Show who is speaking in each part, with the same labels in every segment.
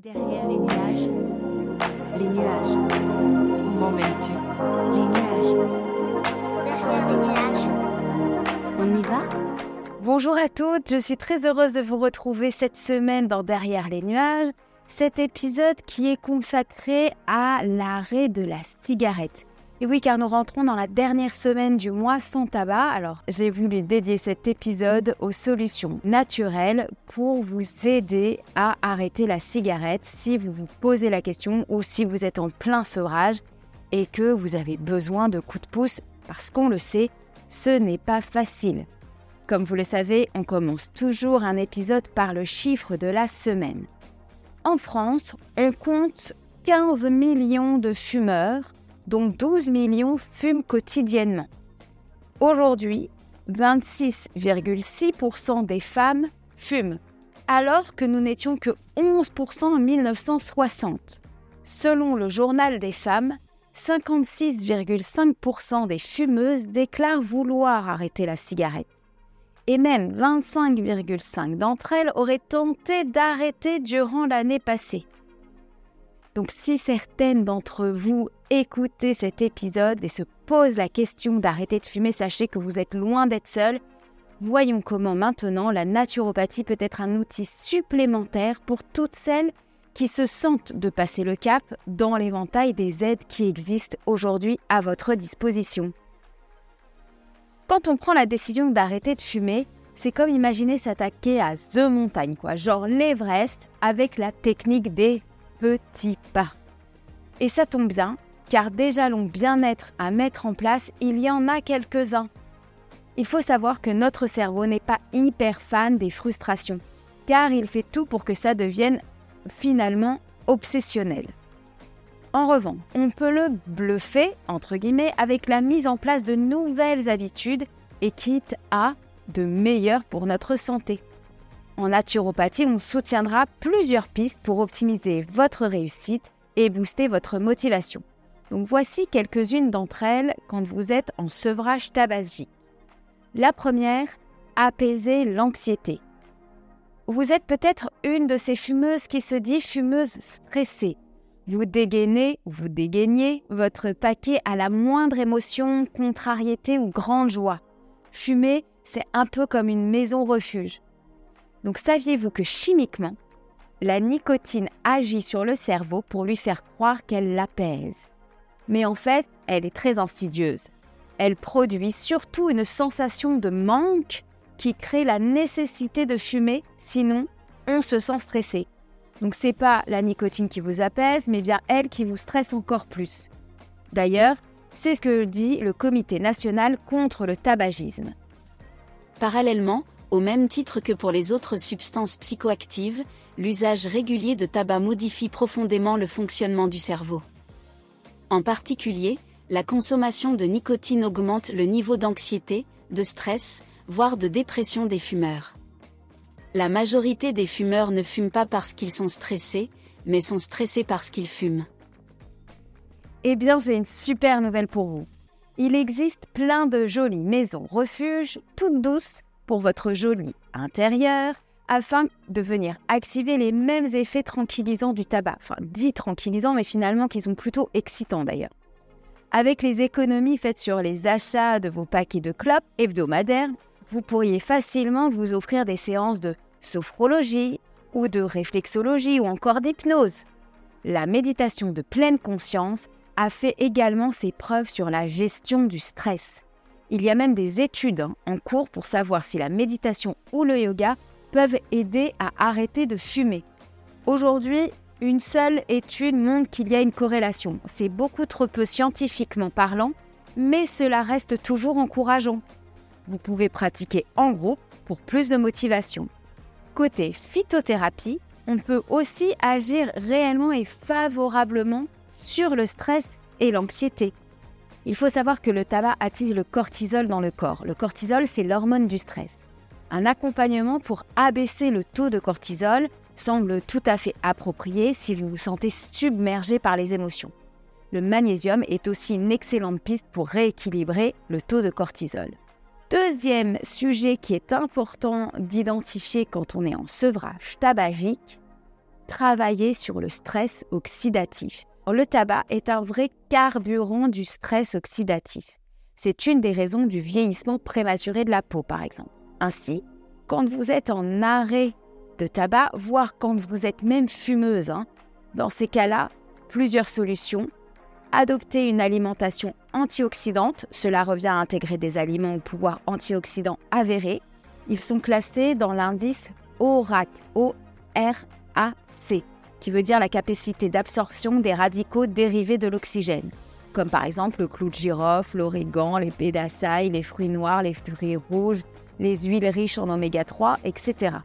Speaker 1: Derrière les nuages, les nuages,
Speaker 2: Où m'emmènes-tu?
Speaker 1: Les nuages.
Speaker 3: Derrière les nuages,
Speaker 1: On y va?
Speaker 4: Bonjour à toutes, je suis très heureuse de vous retrouver cette semaine dans Derrière les nuages, cet épisode qui est consacré à l'arrêt de la cigarette. Et oui, car nous rentrons dans la dernière semaine du mois sans tabac, alors j'ai voulu dédier cet épisode aux solutions naturelles pour vous aider à arrêter la cigarette si vous vous posez la question ou si vous êtes en plein sevrage et que vous avez besoin de coups de pouce parce qu'on le sait, ce n'est pas facile. Comme vous le savez, on commence toujours un épisode par le chiffre de la semaine. En France, on compte 15 millions de fumeurs, dont 12 millions fument quotidiennement. Aujourd'hui, 26,6% des femmes fument, alors que nous n'étions que 11% en 1960. Selon le journal des femmes, 56,5% des fumeuses déclarent vouloir arrêter la cigarette et même 25,5 d'entre elles auraient tenté d'arrêter durant l'année passée. Donc si certaines d'entre vous écoutez cet épisode et se posent la question d'arrêter de fumer, sachez que vous êtes loin d'être seul. Voyons comment maintenant la naturopathie peut être un outil supplémentaire pour toutes celles qui se sentent de passer le cap dans l'éventail des aides qui existent aujourd'hui à votre disposition. Quand on prend la décision d'arrêter de fumer, c'est comme imaginer s'attaquer à The Montagne, quoi, genre l'Everest avec la technique des petits pas. Et ça tombe bien, car des jalons bien-être à mettre en place, il y en a quelques-uns. Il faut savoir que notre cerveau n'est pas hyper fan des frustrations, car il fait tout pour que ça devienne finalement obsessionnel. En revanche, on peut le bluffer, entre guillemets, avec la mise en place de nouvelles habitudes et quitte à de meilleures pour notre santé. En naturopathie, on soutiendra plusieurs pistes pour optimiser votre réussite et booster votre motivation. Donc voici quelques-unes d'entre elles quand vous êtes en sevrage tabagique. La première, apaiser l'anxiété. Vous êtes peut-être une de ces fumeuses qui se dit fumeuse stressée, vous dégainez ou vous dégaignez votre paquet à la moindre émotion, contrariété ou grande joie. Fumer, c'est un peu comme une maison refuge. Donc saviez-vous que chimiquement, la nicotine agit sur le cerveau pour lui faire croire qu'elle l'apaise? Mais en fait, elle est très insidieuse. Elle produit surtout une sensation de manque qui crée la nécessité de fumer, sinon on se sent stressé. Donc c'est pas la nicotine qui vous apaise, mais bien elle qui vous stresse encore plus. D'ailleurs, c'est ce que dit le Comité national contre le tabagisme.
Speaker 5: Parallèlement, au même titre que pour les autres substances psychoactives, l'usage régulier de tabac modifie profondément le fonctionnement du cerveau. En particulier, la consommation de nicotine augmente le niveau d'anxiété, de stress, voire de dépression des fumeurs. La majorité des fumeurs ne fument pas parce qu'ils sont stressés, mais sont stressés parce qu'ils fument.
Speaker 4: Eh bien, j'ai une super nouvelle pour vous. Il existe plein de jolies maisons refuges, toutes douces, pour votre joli intérieur, afin de venir activer les mêmes effets tranquillisants du tabac. Enfin, dit tranquillisants, mais finalement qui sont plutôt excitants d'ailleurs. Avec les économies faites sur les achats de vos paquets de clopes hebdomadaires, vous pourriez facilement vous offrir des séances de sophrologie ou de réflexologie ou encore d'hypnose. La méditation de pleine conscience a fait également ses preuves sur la gestion du stress. Il y a même des études en cours pour savoir si la méditation ou le yoga peuvent aider à arrêter de fumer. Aujourd'hui, une seule étude montre qu'il y a une corrélation. C'est beaucoup trop peu scientifiquement parlant, mais cela reste toujours encourageant. Vous pouvez pratiquer en groupe pour plus de motivation. Côté phytothérapie, on peut aussi agir réellement et favorablement sur le stress et l'anxiété. Il faut savoir que le tabac attise le cortisol dans le corps. Le cortisol, c'est l'hormone du stress. Un accompagnement pour abaisser le taux de cortisol semble tout à fait approprié si vous vous sentez submergé par les émotions. Le magnésium est aussi une excellente piste pour rééquilibrer le taux de cortisol. Deuxième sujet qui est important d'identifier quand on est en sevrage tabagique, travailler sur le stress oxydatif. Le tabac est un vrai carburant du stress oxydatif. C'est une des raisons du vieillissement prématuré de la peau, par exemple. Ainsi, quand vous êtes en arrêt de tabac, voire quand vous êtes même fumeuse, hein, dans ces cas-là, plusieurs solutions. Adopter une alimentation antioxydante, cela revient à intégrer des aliments au pouvoir antioxydant avéré. Ils sont classés dans l'indice ORAC, O-R-A-C, qui veut dire la capacité d'absorption des radicaux dérivés de l'oxygène, comme par exemple le clou de girofle, l'origan, les d'açaï, les fruits noirs, les fruits rouges, les huiles riches en oméga 3, etc.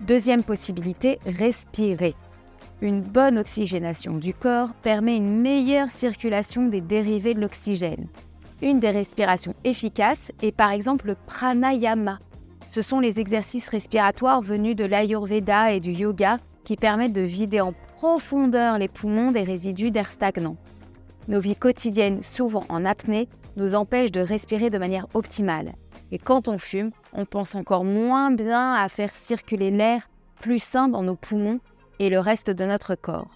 Speaker 4: Deuxième possibilité, respirer. Une bonne oxygénation du corps permet une meilleure circulation des dérivés de l'oxygène. Une des respirations efficaces est par exemple le pranayama. Ce sont les exercices respiratoires venus de l'ayurveda et du yoga qui permettent de vider en profondeur les poumons des résidus d'air stagnant. Nos vies quotidiennes, souvent en apnée, nous empêchent de respirer de manière optimale. Et quand on fume, on pense encore moins bien à faire circuler l'air plus sain dans nos poumons et le reste de notre corps.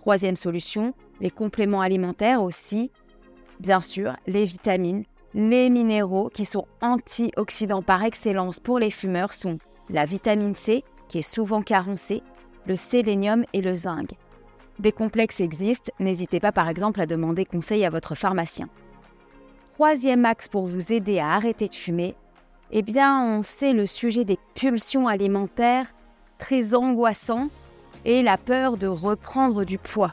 Speaker 4: Troisième solution, les compléments alimentaires aussi. Bien sûr, les vitamines, les minéraux qui sont antioxydants par excellence pour les fumeurs sont la vitamine C, qui est souvent carencée, le sélénium et le zinc. Des complexes existent, n'hésitez pas par exemple à demander conseil à votre pharmacien. Troisième axe pour vous aider à arrêter de fumer, eh bien on sait le sujet des pulsions alimentaires très angoissant et la peur de reprendre du poids.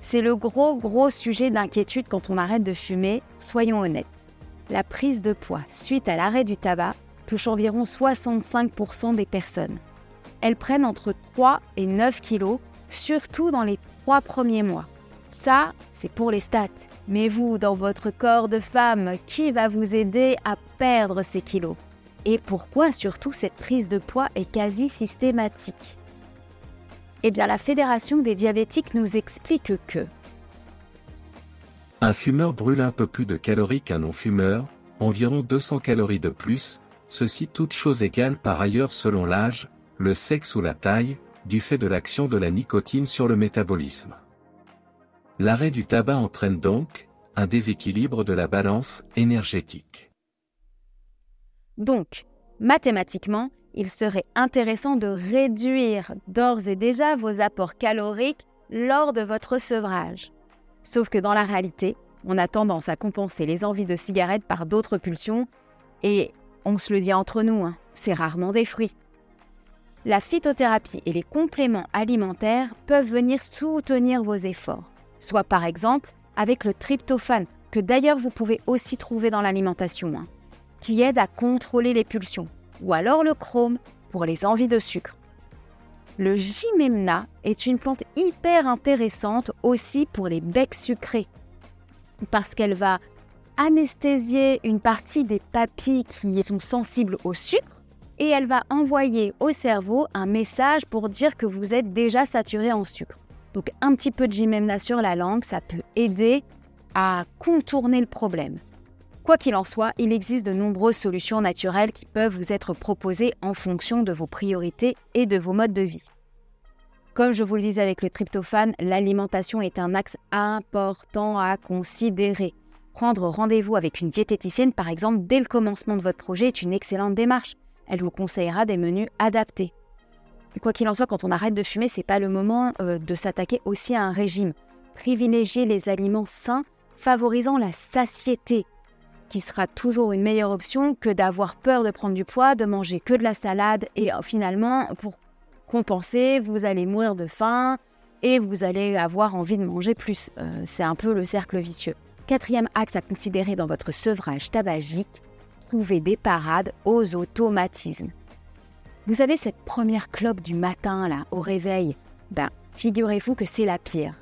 Speaker 4: C'est le gros gros sujet d'inquiétude quand on arrête de fumer, soyons honnêtes. La prise de poids suite à l'arrêt du tabac touche environ 65% des personnes. Elles prennent entre 3 et 9 kilos, surtout dans les 3 premiers mois. Ça, c'est pour les stats. Mais vous, dans votre corps de femme, qui va vous aider à perdre ces kilos? Et pourquoi surtout cette prise de poids est quasi systématique? Eh bien, la Fédération des diabétiques nous explique que
Speaker 6: Un fumeur brûle un peu plus de calories qu'un non-fumeur, environ 200 calories de plus, ceci toutes choses égales par ailleurs selon l'âge, le sexe ou la taille, du fait de l'action de la nicotine sur le métabolisme. L'arrêt du tabac entraîne donc un déséquilibre de la balance énergétique.
Speaker 4: Donc, mathématiquement, il serait intéressant de réduire d'ores et déjà vos apports caloriques lors de votre sevrage. Sauf que dans la réalité, on a tendance à compenser les envies de cigarettes par d'autres pulsions, et on se le dit entre nous, hein, c'est rarement des fruits. La phytothérapie et les compléments alimentaires peuvent venir soutenir vos efforts soit par exemple avec le tryptophane, que d'ailleurs vous pouvez aussi trouver dans l'alimentation, hein, qui aide à contrôler les pulsions, ou alors le chrome pour les envies de sucre. Le Jimemna est une plante hyper intéressante aussi pour les becs sucrés, parce qu'elle va anesthésier une partie des papilles qui sont sensibles au sucre et elle va envoyer au cerveau un message pour dire que vous êtes déjà saturé en sucre. Donc un petit peu de Jimemna sur la langue, ça peut aider à contourner le problème. Quoi qu'il en soit, il existe de nombreuses solutions naturelles qui peuvent vous être proposées en fonction de vos priorités et de vos modes de vie. Comme je vous le disais avec le tryptophane, l'alimentation est un axe important à considérer. Prendre rendez-vous avec une diététicienne, par exemple, dès le commencement de votre projet est une excellente démarche. Elle vous conseillera des menus adaptés. Quoi qu'il en soit, quand on arrête de fumer, c'est pas le moment euh, de s'attaquer aussi à un régime. Privilégier les aliments sains, favorisant la satiété, qui sera toujours une meilleure option que d'avoir peur de prendre du poids, de manger que de la salade et euh, finalement, pour compenser, vous allez mourir de faim et vous allez avoir envie de manger plus. Euh, c'est un peu le cercle vicieux. Quatrième axe à considérer dans votre sevrage tabagique, trouver des parades aux automatismes. Vous avez cette première clope du matin, là, au réveil Ben, figurez-vous que c'est la pire.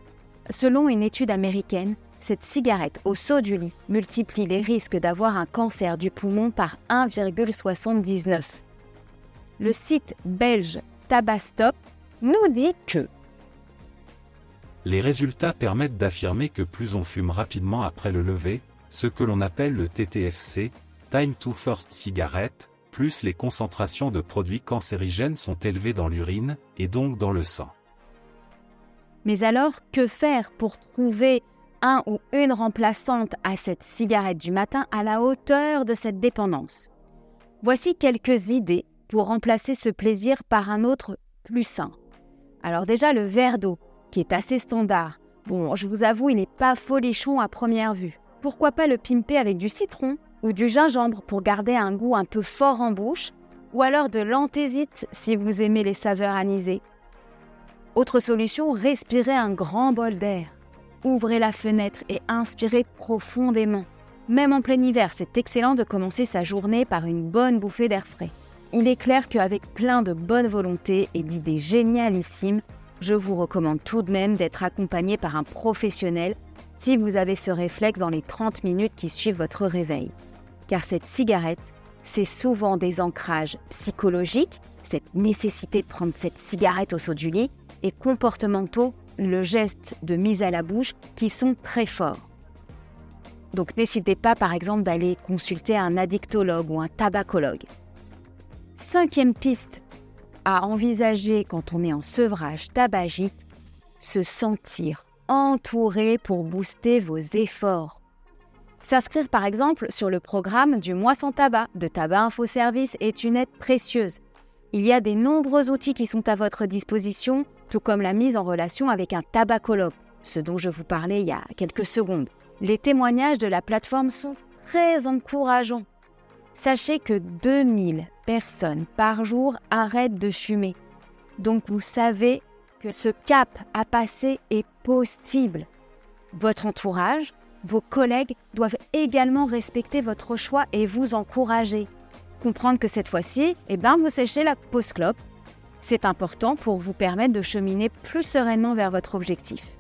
Speaker 4: Selon une étude américaine, cette cigarette au saut du lit multiplie les risques d'avoir un cancer du poumon par 1,79. Le site belge Tabastop nous dit que
Speaker 7: Les résultats permettent d'affirmer que plus on fume rapidement après le lever, ce que l'on appelle le TTFC, Time to First Cigarette, plus les concentrations de produits cancérigènes sont élevées dans l'urine, et donc dans le sang.
Speaker 4: Mais alors, que faire pour trouver un ou une remplaçante à cette cigarette du matin à la hauteur de cette dépendance? Voici quelques idées pour remplacer ce plaisir par un autre plus sain. Alors déjà, le verre d'eau, qui est assez standard. Bon, je vous avoue, il n'est pas folichon à première vue. Pourquoi pas le pimper avec du citron? Ou du gingembre pour garder un goût un peu fort en bouche, ou alors de l'anthésite si vous aimez les saveurs anisées. Autre solution, respirez un grand bol d'air. Ouvrez la fenêtre et inspirez profondément. Même en plein hiver, c'est excellent de commencer sa journée par une bonne bouffée d'air frais. Il est clair qu'avec plein de bonne volonté et d'idées génialissimes, je vous recommande tout de même d'être accompagné par un professionnel si vous avez ce réflexe dans les 30 minutes qui suivent votre réveil. Car cette cigarette, c'est souvent des ancrages psychologiques, cette nécessité de prendre cette cigarette au saut du lit, et comportementaux, le geste de mise à la bouche, qui sont très forts. Donc n'hésitez pas par exemple d'aller consulter un addictologue ou un tabacologue. Cinquième piste à envisager quand on est en sevrage tabagique, se sentir entouré pour booster vos efforts. S'inscrire par exemple sur le programme du mois sans tabac de Tabac Info Service est une aide précieuse. Il y a des nombreux outils qui sont à votre disposition, tout comme la mise en relation avec un tabacologue, ce dont je vous parlais il y a quelques secondes. Les témoignages de la plateforme sont très encourageants. Sachez que 2000 personnes par jour arrêtent de fumer. Donc vous savez que ce cap à passer est possible. Votre entourage, vos collègues doivent également respecter votre choix et vous encourager. Comprendre que cette fois-ci, eh ben, vous séchez la pause clope. C'est important pour vous permettre de cheminer plus sereinement vers votre objectif.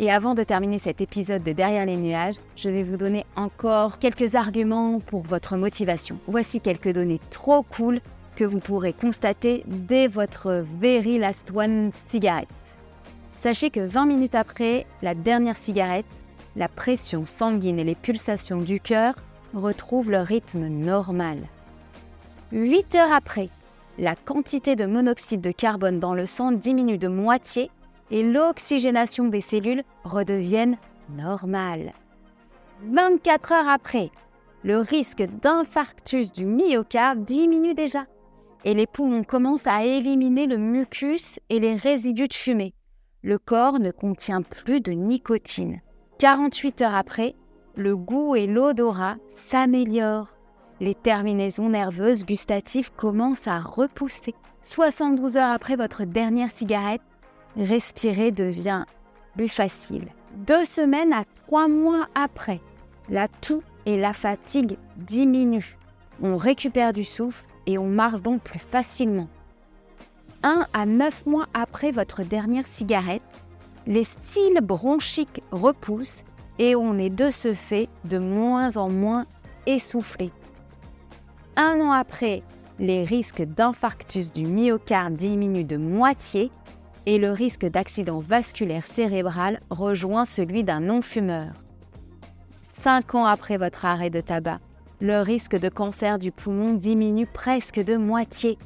Speaker 4: Et avant de terminer cet épisode de Derrière les nuages, je vais vous donner encore quelques arguments pour votre motivation. Voici quelques données trop cool que vous pourrez constater dès votre Very Last One cigarette. Sachez que 20 minutes après la dernière cigarette, la pression sanguine et les pulsations du cœur retrouvent leur rythme normal. 8 heures après, la quantité de monoxyde de carbone dans le sang diminue de moitié et l'oxygénation des cellules redevienne normale. 24 heures après, le risque d'infarctus du myocarde diminue déjà et les poumons commencent à éliminer le mucus et les résidus de fumée. Le corps ne contient plus de nicotine. 48 heures après, le goût et l'odorat s'améliorent. Les terminaisons nerveuses gustatives commencent à repousser. 72 heures après votre dernière cigarette, respirer devient plus facile. Deux semaines à trois mois après, la toux et la fatigue diminuent. On récupère du souffle et on marche donc plus facilement. Un à neuf mois après votre dernière cigarette, les styles bronchiques repoussent et on est de ce fait de moins en moins essoufflé. Un an après, les risques d'infarctus du myocarde diminuent de moitié et le risque d'accident vasculaire cérébral rejoint celui d'un non-fumeur. Cinq ans après votre arrêt de tabac, le risque de cancer du poumon diminue presque de moitié.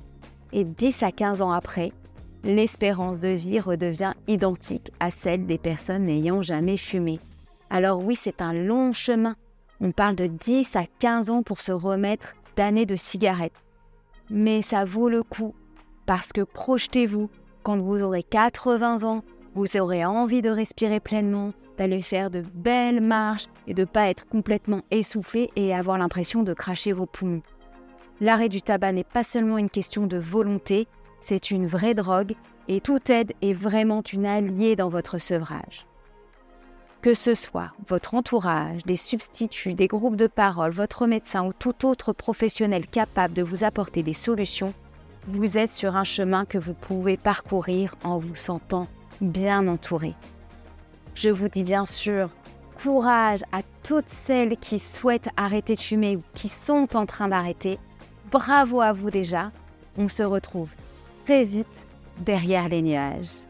Speaker 4: Et 10 à 15 ans après, l'espérance de vie redevient identique à celle des personnes n'ayant jamais fumé. Alors oui, c'est un long chemin. On parle de 10 à 15 ans pour se remettre d'années de cigarettes. Mais ça vaut le coup, parce que projetez-vous, quand vous aurez 80 ans, vous aurez envie de respirer pleinement, d'aller faire de belles marches et de ne pas être complètement essoufflé et avoir l'impression de cracher vos poumons. L'arrêt du tabac n'est pas seulement une question de volonté, c'est une vraie drogue et toute aide est vraiment une alliée dans votre sevrage. Que ce soit votre entourage, des substituts, des groupes de parole, votre médecin ou tout autre professionnel capable de vous apporter des solutions, vous êtes sur un chemin que vous pouvez parcourir en vous sentant bien entouré. Je vous dis bien sûr courage à toutes celles qui souhaitent arrêter de fumer ou qui sont en train d'arrêter. Bravo à vous déjà. On se retrouve très vite derrière les nuages.